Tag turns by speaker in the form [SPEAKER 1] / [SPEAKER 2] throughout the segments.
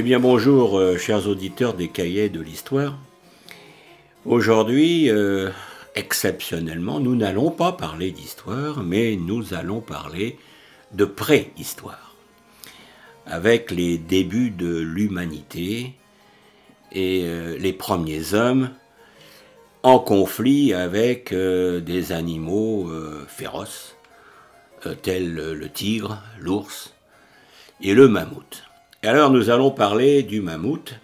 [SPEAKER 1] Eh bien bonjour euh, chers auditeurs des cahiers de l'histoire. Aujourd'hui, euh, exceptionnellement, nous n'allons pas parler d'histoire, mais nous allons parler de préhistoire. Avec les débuts de l'humanité et euh, les premiers hommes en conflit avec des animaux féroces, tels le tigre, l'ours et le mammouth alors nous allons parler du mammouth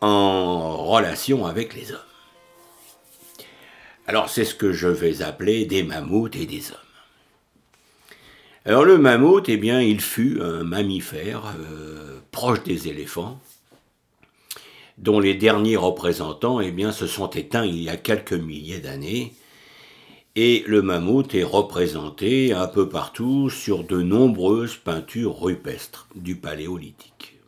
[SPEAKER 1] en relation avec les hommes. Alors c'est ce que je vais appeler des mammouths et des hommes. Alors le mammouth, eh bien, il fut un mammifère euh, proche des éléphants, dont les derniers représentants, eh bien, se sont éteints il y a quelques milliers d'années, et le mammouth est représenté un peu partout sur de nombreuses peintures rupestres du paléolithique.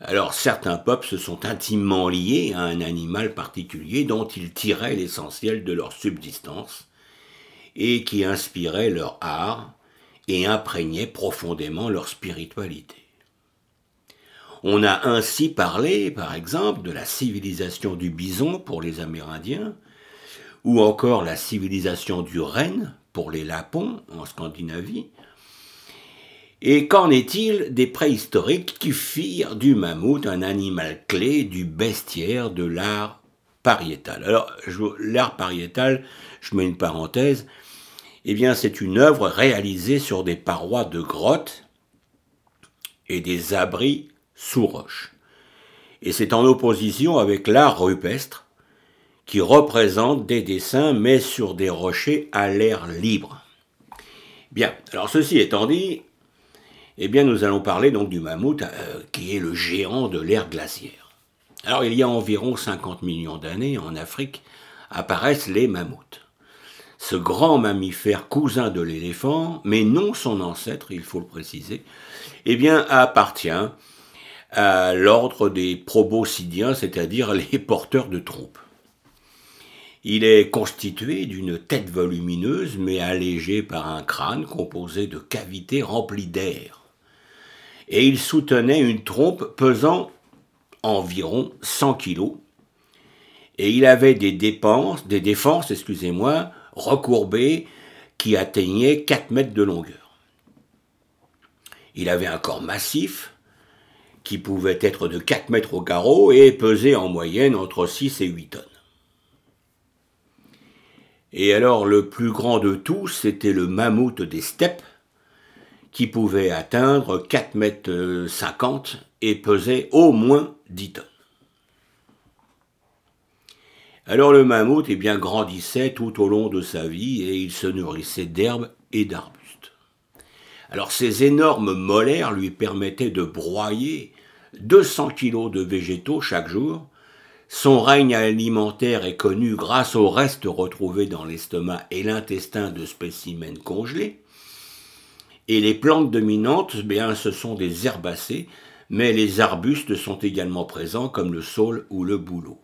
[SPEAKER 1] Alors certains peuples se sont intimement liés à un animal particulier dont ils tiraient l'essentiel de leur subsistance et qui inspirait leur art et imprégnait profondément leur spiritualité. On a ainsi parlé, par exemple, de la civilisation du bison pour les Amérindiens, ou encore la civilisation du renne pour les Lapons en Scandinavie. Et qu'en est-il des préhistoriques qui firent du mammouth un animal clé du bestiaire de l'art pariétal? Alors, l'art pariétal, je mets une parenthèse, eh bien c'est une œuvre réalisée sur des parois de grottes et des abris sous roches. Et c'est en opposition avec l'art rupestre, qui représente des dessins mais sur des rochers à l'air libre. Bien, alors ceci étant dit, eh bien nous allons parler donc du mammouth euh, qui est le géant de l'ère glaciaire. Alors il y a environ 50 millions d'années en Afrique apparaissent les mammouths. Ce grand mammifère cousin de l'éléphant, mais non son ancêtre, il faut le préciser, eh bien appartient à l'ordre des proboscidiens, c'est-à-dire les porteurs de troupes. Il est constitué d'une tête volumineuse mais allégée par un crâne composé de cavités remplies d'air. Et il soutenait une trompe pesant environ 100 kilos. Et il avait des dépenses, des défenses, excusez-moi, recourbées qui atteignaient 4 mètres de longueur. Il avait un corps massif qui pouvait être de 4 mètres au carreau et pesait en moyenne entre 6 et 8 tonnes. Et alors le plus grand de tous, c'était le mammouth des steppes, qui pouvait atteindre 4 mètres 50 et pesait au moins 10 tonnes. Alors le mammouth eh bien, grandissait tout au long de sa vie et il se nourrissait d'herbes et d'arbustes. Alors ces énormes molaires lui permettaient de broyer 200 kilos de végétaux chaque jour, son règne alimentaire est connu grâce aux restes retrouvés dans l'estomac et l'intestin de spécimens congelés. Et les plantes dominantes, bien, ce sont des herbacées, mais les arbustes sont également présents comme le saule ou le bouleau.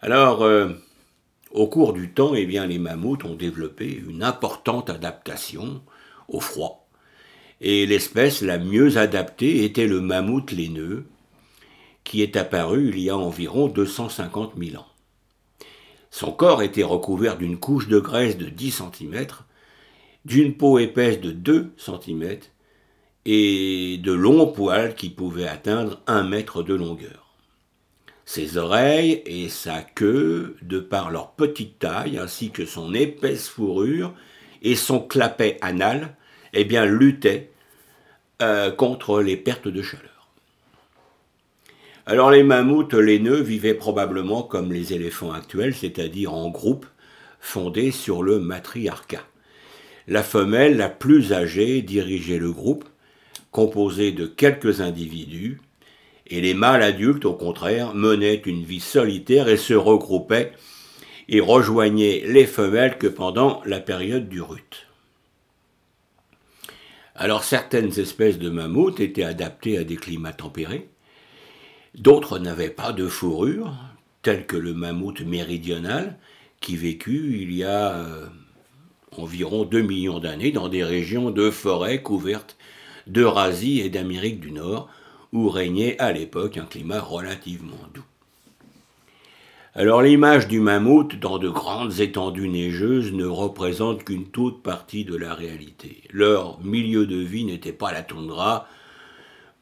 [SPEAKER 1] Alors, euh, au cours du temps, eh bien, les mammouths ont développé une importante adaptation au froid. Et l'espèce la mieux adaptée était le mammouth laineux, qui est apparu il y a environ 250 000 ans. Son corps était recouvert d'une couche de graisse de 10 cm, d'une peau épaisse de 2 cm et de longs poils qui pouvaient atteindre 1 mètre de longueur. Ses oreilles et sa queue, de par leur petite taille ainsi que son épaisse fourrure et son clapet anal, eh bien, luttaient euh, contre les pertes de chaleur. Alors les mammouths laineux vivaient probablement comme les éléphants actuels, c'est-à-dire en groupe, fondés sur le matriarcat. La femelle la plus âgée dirigeait le groupe, composé de quelques individus, et les mâles adultes, au contraire, menaient une vie solitaire et se regroupaient et rejoignaient les femelles que pendant la période du rut. Alors certaines espèces de mammouths étaient adaptées à des climats tempérés, D'autres n'avaient pas de fourrure, tel que le mammouth méridional, qui vécut il y a euh, environ 2 millions d'années dans des régions de forêts couvertes d'Eurasie et d'Amérique du Nord, où régnait à l'époque un climat relativement doux. Alors l'image du mammouth dans de grandes étendues neigeuses ne représente qu'une toute partie de la réalité. Leur milieu de vie n'était pas la toundra,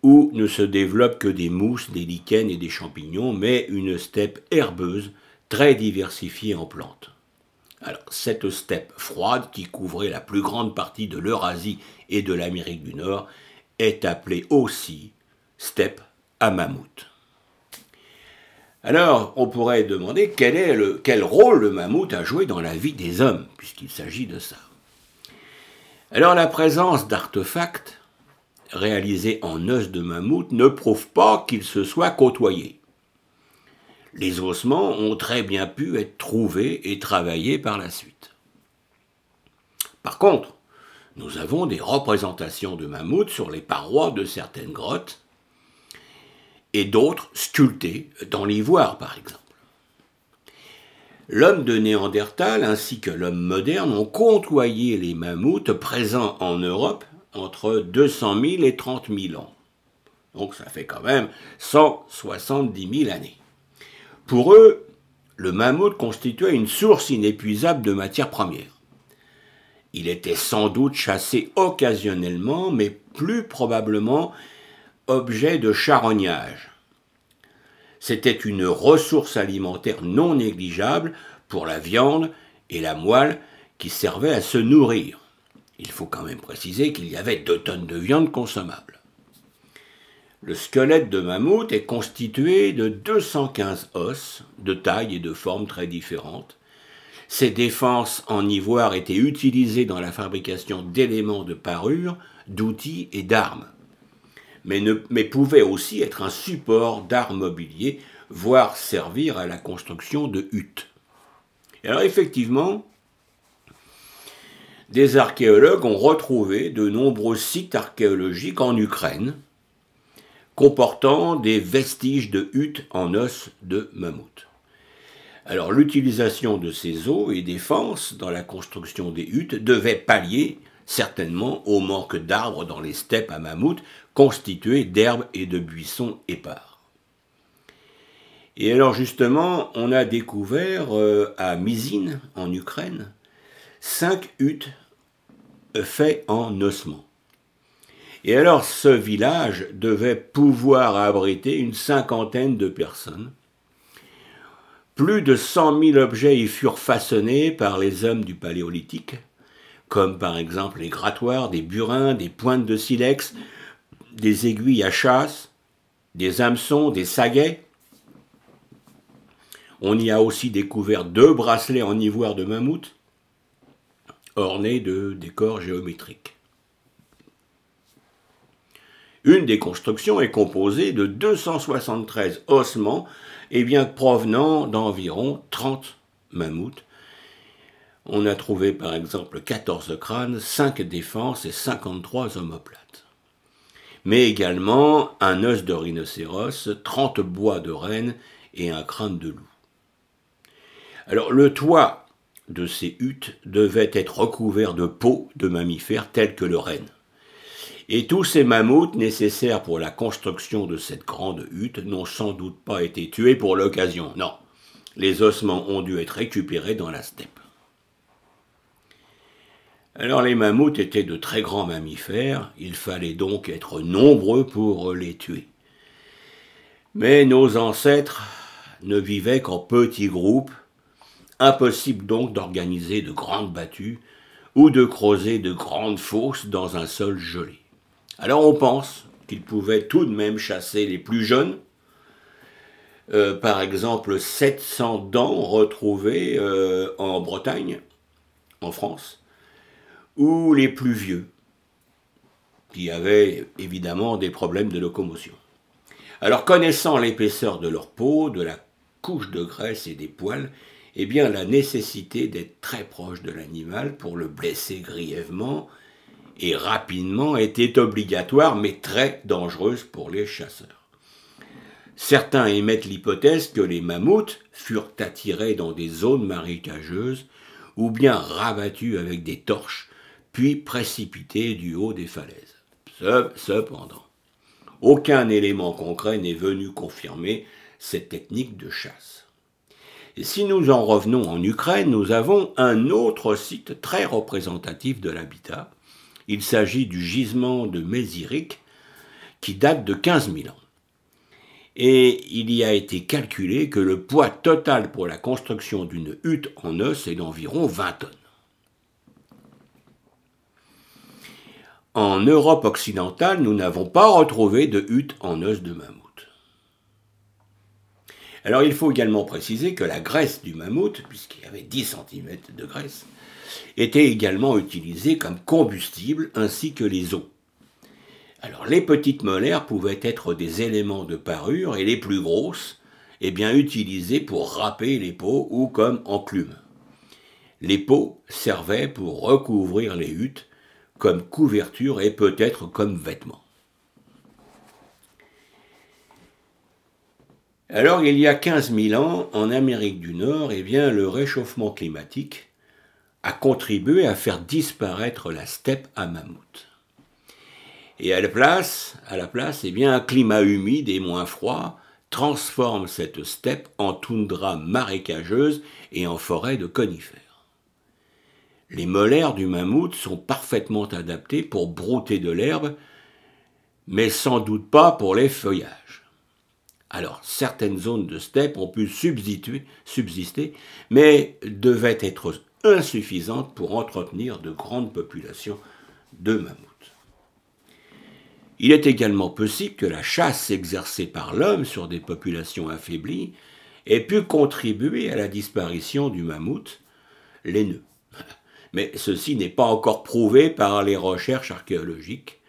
[SPEAKER 1] où ne se développent que des mousses, des lichens et des champignons, mais une steppe herbeuse très diversifiée en plantes. Alors, cette steppe froide, qui couvrait la plus grande partie de l'Eurasie et de l'Amérique du Nord, est appelée aussi steppe à mammouth. Alors, on pourrait demander quel, quel rôle le mammouth a joué dans la vie des hommes, puisqu'il s'agit de ça. Alors, la présence d'artefacts réalisés en os de mammouth ne prouve pas qu'ils se soient côtoyés les ossements ont très bien pu être trouvés et travaillés par la suite. Par contre, nous avons des représentations de mammouths sur les parois de certaines grottes et d'autres sculptées dans l'ivoire par exemple. L'homme de Néandertal ainsi que l'homme moderne ont côtoyé les mammouths présents en Europe entre 200 000 et 30 000 ans. Donc ça fait quand même 170 000 années. Pour eux, le mammouth constituait une source inépuisable de matières premières. Il était sans doute chassé occasionnellement, mais plus probablement objet de charognage. C'était une ressource alimentaire non négligeable pour la viande et la moelle qui servaient à se nourrir. Il faut quand même préciser qu'il y avait deux tonnes de viande consommable. Le squelette de mammouth est constitué de 215 os, de taille et de forme très différentes. Ces défenses en ivoire étaient utilisées dans la fabrication d'éléments de parure, d'outils et d'armes, mais, pouvaient aussi être un support d'art mobilier, voire servir à la construction de huttes. alors effectivement, des archéologues ont retrouvé de nombreux sites archéologiques en Ukraine, comportant des vestiges de huttes en os de mammouth. Alors l'utilisation de ces os et des dans la construction des huttes devait pallier certainement au manque d'arbres dans les steppes à mammouth constituées d'herbes et de buissons épars. Et alors justement, on a découvert euh, à Mizine, en Ukraine, cinq huttes faites en ossement. Et alors ce village devait pouvoir abriter une cinquantaine de personnes. Plus de cent mille objets y furent façonnés par les hommes du Paléolithique, comme par exemple les grattoirs, des burins, des pointes de silex, des aiguilles à chasse, des hameçons, des saguets. On y a aussi découvert deux bracelets en ivoire de mammouth, ornés de décors géométriques. Une des constructions est composée de 273 ossements et bien provenant d'environ 30 mammouths. On a trouvé par exemple 14 crânes, 5 défenses et 53 omoplates. Mais également un os de rhinocéros, 30 bois de renne et un crâne de loup. Alors le toit de ces huttes devait être recouvert de peaux de mammifères tels que le renne. Et tous ces mammouths nécessaires pour la construction de cette grande hutte n'ont sans doute pas été tués pour l'occasion, non. Les ossements ont dû être récupérés dans la steppe. Alors les mammouths étaient de très grands mammifères, il fallait donc être nombreux pour les tuer. Mais nos ancêtres ne vivaient qu'en petits groupes, impossible donc d'organiser de grandes battues ou de creuser de grandes fosses dans un sol gelé. Alors on pense qu'ils pouvaient tout de même chasser les plus jeunes, euh, par exemple 700 dents retrouvées euh, en Bretagne, en France, ou les plus vieux, qui avaient évidemment des problèmes de locomotion. Alors connaissant l'épaisseur de leur peau, de la couche de graisse et des poils, eh bien la nécessité d'être très proche de l'animal pour le blesser grièvement et rapidement était obligatoire mais très dangereuse pour les chasseurs. Certains émettent l'hypothèse que les mammouths furent attirés dans des zones marécageuses ou bien rabattus avec des torches, puis précipités du haut des falaises. Cependant, aucun élément concret n'est venu confirmer cette technique de chasse. Si nous en revenons en Ukraine, nous avons un autre site très représentatif de l'habitat. Il s'agit du gisement de Mézirik, qui date de 15 000 ans. Et il y a été calculé que le poids total pour la construction d'une hutte en os est d'environ 20 tonnes. En Europe occidentale, nous n'avons pas retrouvé de hutte en os de mammouth. Alors il faut également préciser que la graisse du mammouth, puisqu'il y avait 10 cm de graisse, était également utilisée comme combustible ainsi que les os. Alors les petites molaires pouvaient être des éléments de parure et les plus grosses, eh bien utilisées pour râper les peaux ou comme enclume. Les peaux servaient pour recouvrir les huttes comme couverture et peut-être comme vêtement. Alors, il y a 15 000 ans, en Amérique du Nord, eh bien, le réchauffement climatique a contribué à faire disparaître la steppe à mammouth. Et à la place, à la place eh bien, un climat humide et moins froid transforme cette steppe en toundra marécageuse et en forêt de conifères. Les molaires du mammouth sont parfaitement adaptés pour brouter de l'herbe, mais sans doute pas pour les feuillages. Alors, certaines zones de steppe ont pu subsister, mais devaient être insuffisantes pour entretenir de grandes populations de mammouths. Il est également possible que la chasse exercée par l'homme sur des populations affaiblies ait pu contribuer à la disparition du mammouth laineux mais ceci n'est pas encore prouvé par les recherches archéologiques.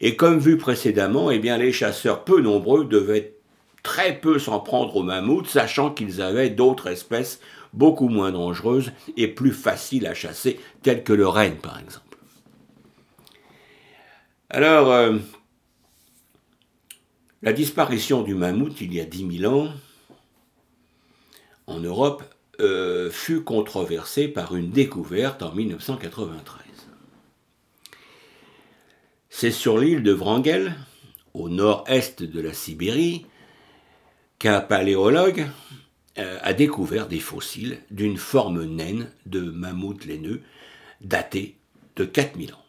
[SPEAKER 1] Et comme vu précédemment, eh les chasseurs peu nombreux devaient très peu s'en prendre aux mammouths, sachant qu'ils avaient d'autres espèces beaucoup moins dangereuses et plus faciles à chasser, telles que le renne par exemple. Alors, euh, la disparition du mammouth il y a 10 000 ans en Europe euh, fut controversé par une découverte en 1993. C'est sur l'île de Wrangel, au nord-est de la Sibérie, qu'un paléologue euh, a découvert des fossiles d'une forme naine de mammouth laineux datés de 4000 ans.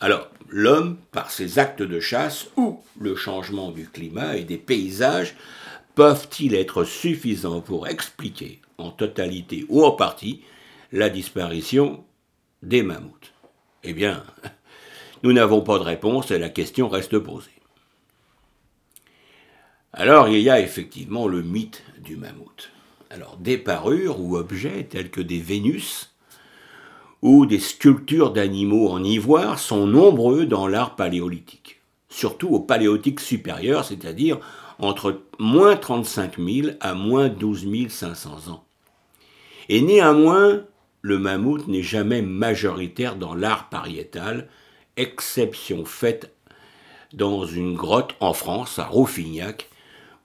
[SPEAKER 1] Alors, l'homme, par ses actes de chasse ou le changement du climat et des paysages, peuvent-ils être suffisants pour expliquer en totalité ou en partie la disparition des mammouths? Eh bien, nous n'avons pas de réponse et la question reste posée. Alors, il y a effectivement le mythe du mammouth. Alors, des parures ou objets tels que des Vénus ou des sculptures d'animaux en ivoire sont nombreux dans l'art paléolithique, surtout au paléolithique supérieur, c'est-à-dire entre moins 35 000 à moins 12 500 ans. Et néanmoins, le mammouth n'est jamais majoritaire dans l'art pariétal, exception faite dans une grotte en France, à Rouffignac,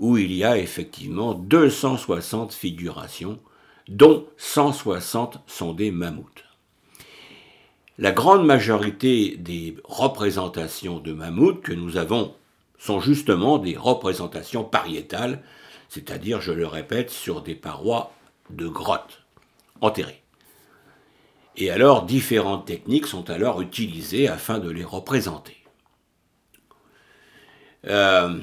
[SPEAKER 1] où il y a effectivement 260 figurations, dont 160 sont des mammouths. La grande majorité des représentations de mammouths que nous avons sont justement des représentations pariétales, c'est-à-dire, je le répète, sur des parois de grottes enterrés. Et alors, différentes techniques sont alors utilisées afin de les représenter. Euh,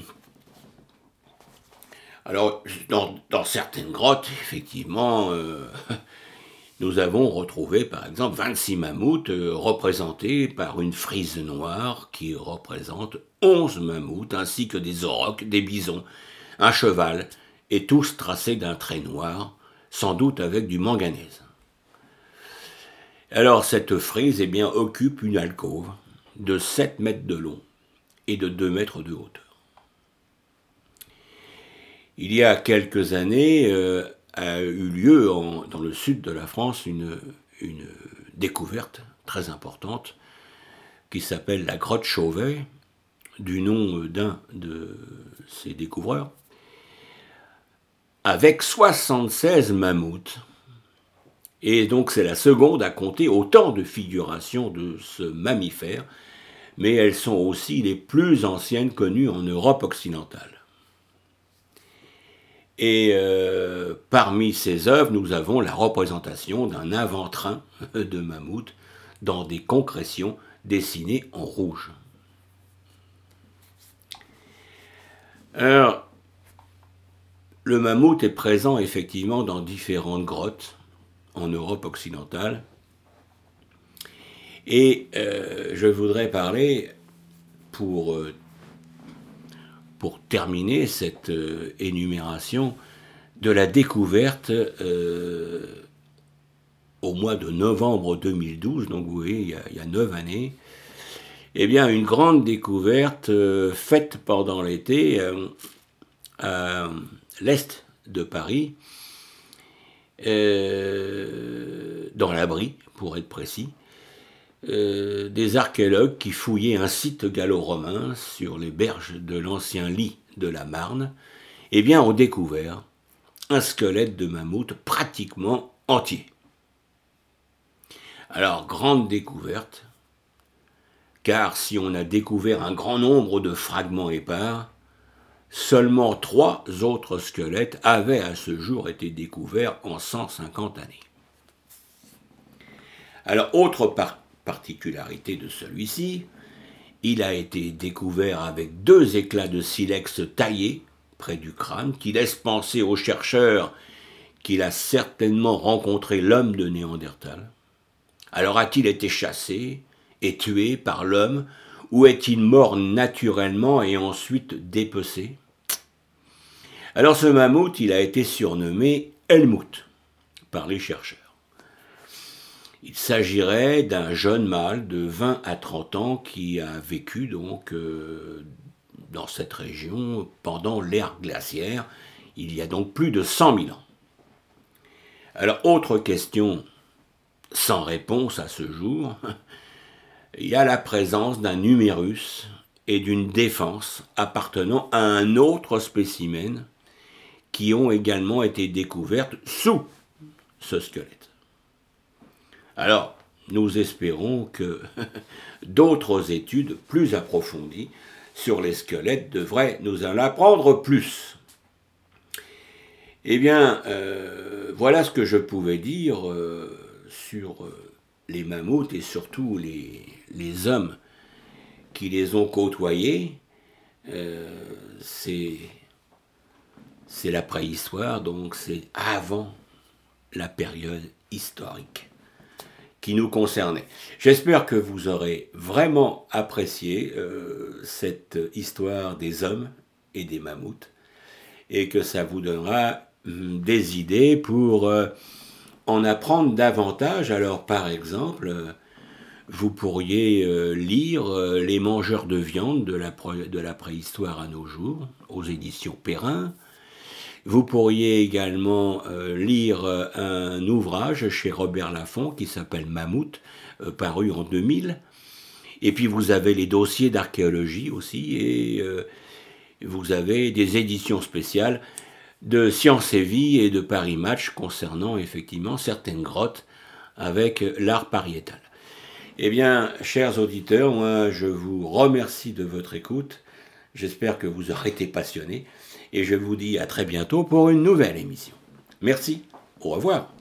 [SPEAKER 1] alors, dans, certaines grottes, effectivement, euh, nous avons retrouvé, par exemple, 26 mammouths euh, représentés par une frise noire qui représente 11 mammouths, ainsi que des aurochs, des bisons, un cheval, et tous tracés d'un trait noir, sans doute avec du manganèse. Alors cette frise eh bien, occupe une alcôve de 7 mètres de long et de 2 mètres de hauteur. Il y a quelques années euh, a eu lieu dans le sud de la France une, découverte très importante qui s'appelle la grotte Chauvet, du nom d'un de ces découvreurs, avec 76 mammouths. Et donc c'est la seconde à compter autant de figurations de ce mammifère, mais elles sont aussi les plus anciennes connues en Europe occidentale. Et euh, parmi ces œuvres, nous avons la représentation d'un avant-train de mammouth dans des concrétions dessinées en rouge. Alors, le mammouth est présent effectivement dans différentes grottes en Europe occidentale. Et euh, je voudrais parler, pour, euh, pour terminer cette euh, énumération, de la découverte au mois de novembre 2012, donc vous voyez, il y a, neuf années, eh bien, une grande découverte faite pendant l'été à l'est de Paris, dans l'abri, pour être précis, euh, des archéologues qui fouillaient un site gallo-romain sur les berges de l'ancien lit de la Marne, eh bien, ont découvert un squelette de mammouth pratiquement entier. Alors, grande découverte, car si on a découvert un grand nombre de fragments épars, seulement trois autres squelettes avaient à ce jour été découverts en 150 années. Alors, autre part particularité de celui-ci, il a été découvert avec deux éclats de silex taillés près du crâne qui laissent penser aux chercheurs qu'il a certainement rencontré l'homme de Néandertal. Alors a-t-il été chassé et tué par l'homme ou est-il mort naturellement et ensuite dépecé? Alors ce mammouth, il a été surnommé Helmut par les chercheurs. Il s'agirait d'un jeune mâle de 20 à 30 ans qui a vécu donc euh, dans cette région pendant l'ère glaciaire, il y a donc plus de 100 000 ans. Alors, autre question sans réponse à ce jour, il y a la présence d'un numérus et d'une défense appartenant à un autre spécimen qui ont également été découvertes sous ce squelette. Alors, nous espérons que d'autres études plus approfondies sur les squelettes devraient nous en apprendre plus. Eh bien, euh, voilà ce que je pouvais dire euh, sur euh, les mammouths et surtout les, les, hommes qui les ont côtoyés. c'est la préhistoire, donc c'est avant la période historique qui nous concernait. J'espère que vous aurez vraiment apprécié euh, cette histoire des hommes et des mammouths et que ça vous donnera hum, des idées pour euh, en apprendre davantage. Alors par exemple, vous pourriez euh, lire Les mangeurs de viande de la préhistoire à nos jours aux éditions Perrin. Vous pourriez également euh, lire euh, un ouvrage chez Robert Laffont qui s'appelle Mammouth, euh, paru en 2000. Et puis vous avez les dossiers d'archéologie aussi, et vous avez des éditions spéciales de Sciences et Vie et de Paris Match concernant effectivement certaines grottes avec l'art pariétal. Eh bien, chers auditeurs, moi je vous remercie de votre écoute. J'espère que vous aurez été passionnés et je vous dis à très bientôt pour une nouvelle émission. Merci, au revoir.